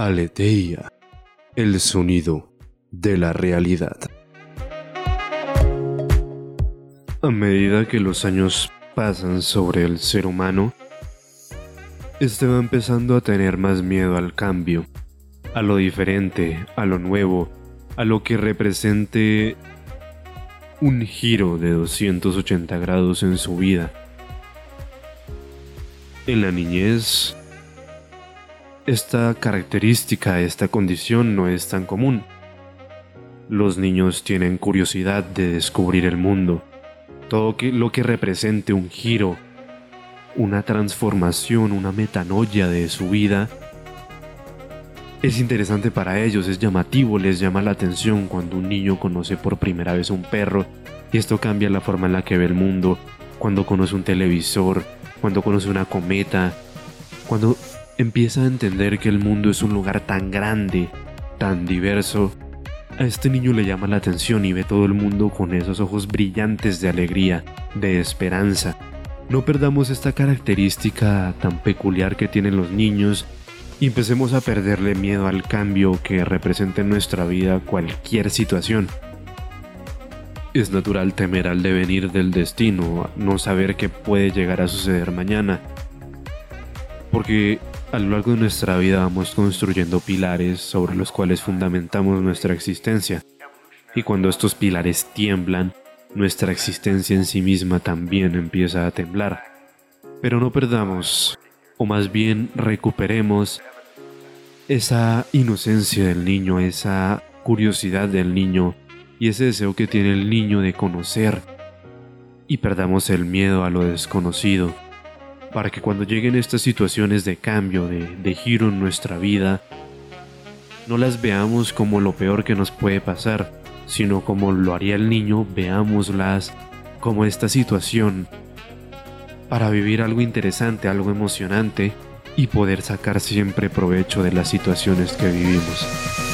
Aleteia, el sonido de la realidad. A medida que los años pasan sobre el ser humano, este va empezando a tener más miedo al cambio, a lo diferente, a lo nuevo, a lo que represente un giro de 280 grados en su vida. En la niñez, esta característica, esta condición no es tan común. Los niños tienen curiosidad de descubrir el mundo, todo lo que represente un giro, una transformación, una metanoia de su vida. Es interesante para ellos, es llamativo, les llama la atención cuando un niño conoce por primera vez un perro y esto cambia la forma en la que ve el mundo, cuando conoce un televisor, cuando conoce una cometa, cuando empieza a entender que el mundo es un lugar tan grande, tan diverso, a este niño le llama la atención y ve todo el mundo con esos ojos brillantes de alegría, de esperanza. No perdamos esta característica tan peculiar que tienen los niños y empecemos a perderle miedo al cambio que representa en nuestra vida cualquier situación. Es natural temer al devenir del destino, no saber qué puede llegar a suceder mañana, porque a lo largo de nuestra vida vamos construyendo pilares sobre los cuales fundamentamos nuestra existencia. Y cuando estos pilares tiemblan, nuestra existencia en sí misma también empieza a temblar. Pero no perdamos, o más bien recuperemos esa inocencia del niño, esa curiosidad del niño y ese deseo que tiene el niño de conocer. Y perdamos el miedo a lo desconocido para que cuando lleguen estas situaciones de cambio, de, giro en nuestra vida, no las veamos como lo peor que nos puede pasar, sino como lo haría el niño, veámoslas como esta situación para vivir algo interesante, algo emocionante y poder sacar siempre provecho de las situaciones que vivimos.